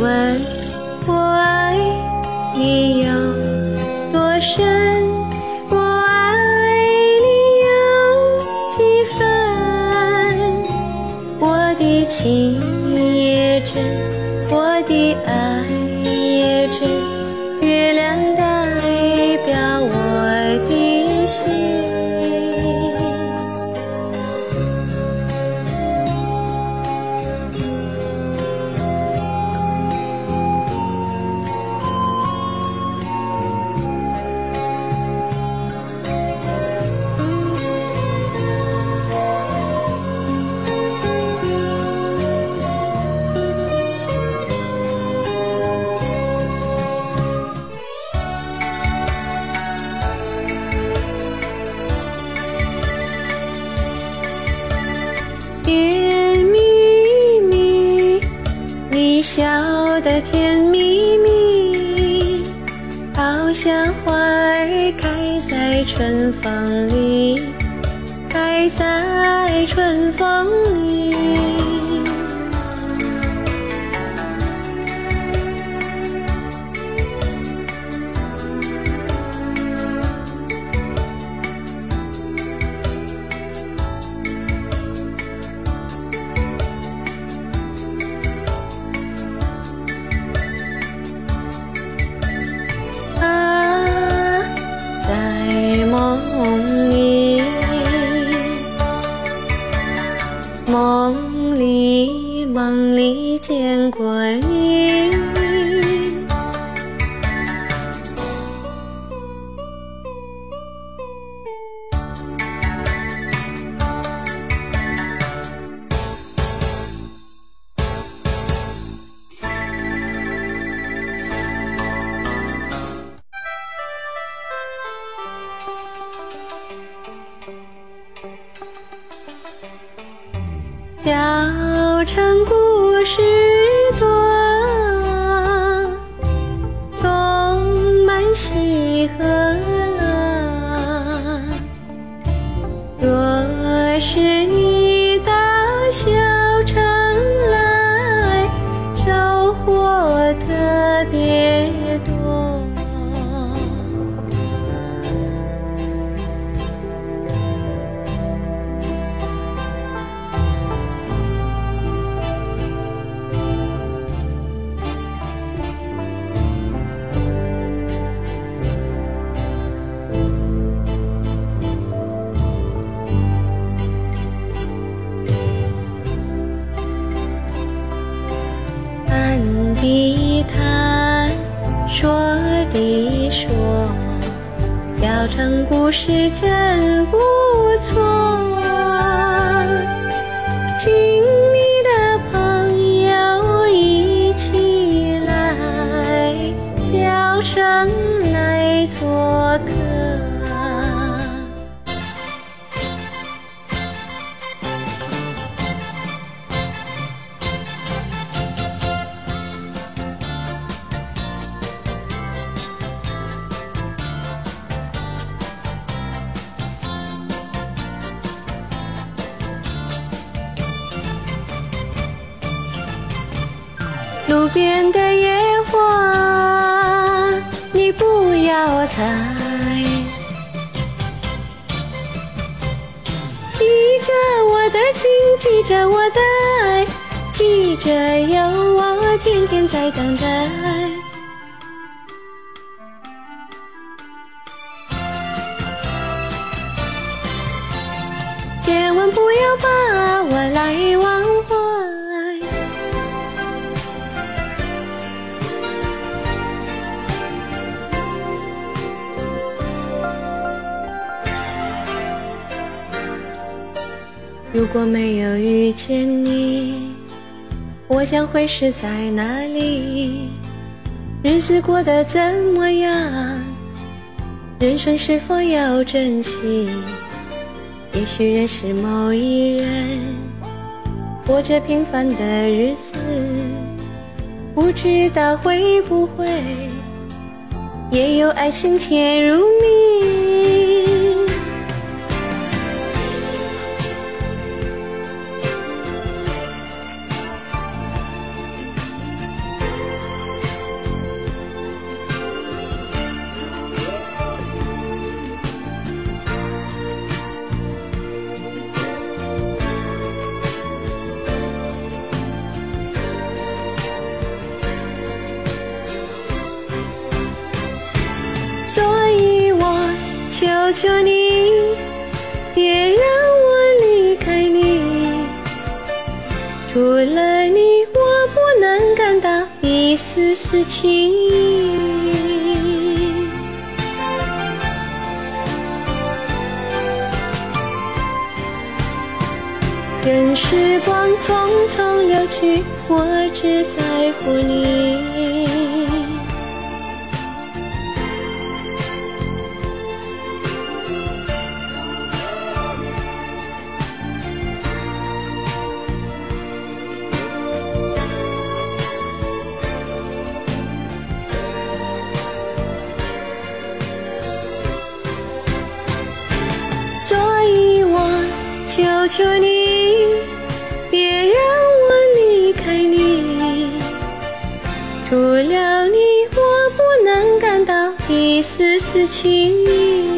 问我爱你有多深我爱你有几分？我的情也真我的爱的甜蜜蜜，好像花儿开在春风里，开在春风里。里见过你，小城故事多，东满喜和乐。若是成故事真不错。请路边的野花，你不要采。记着我的情，记着我的爱，记着有我天天在等待。千万不要把我来如果没有遇见你，我将会是在哪里？日子过得怎么样？人生是否要珍惜？也许认识某一人，过着平凡的日子，不知道会不会也有爱情甜如蜜。求求你，别让我离开你。除了你，我不能感到一丝丝情意。任时光匆匆流去，我只在乎你。一丝丝情意。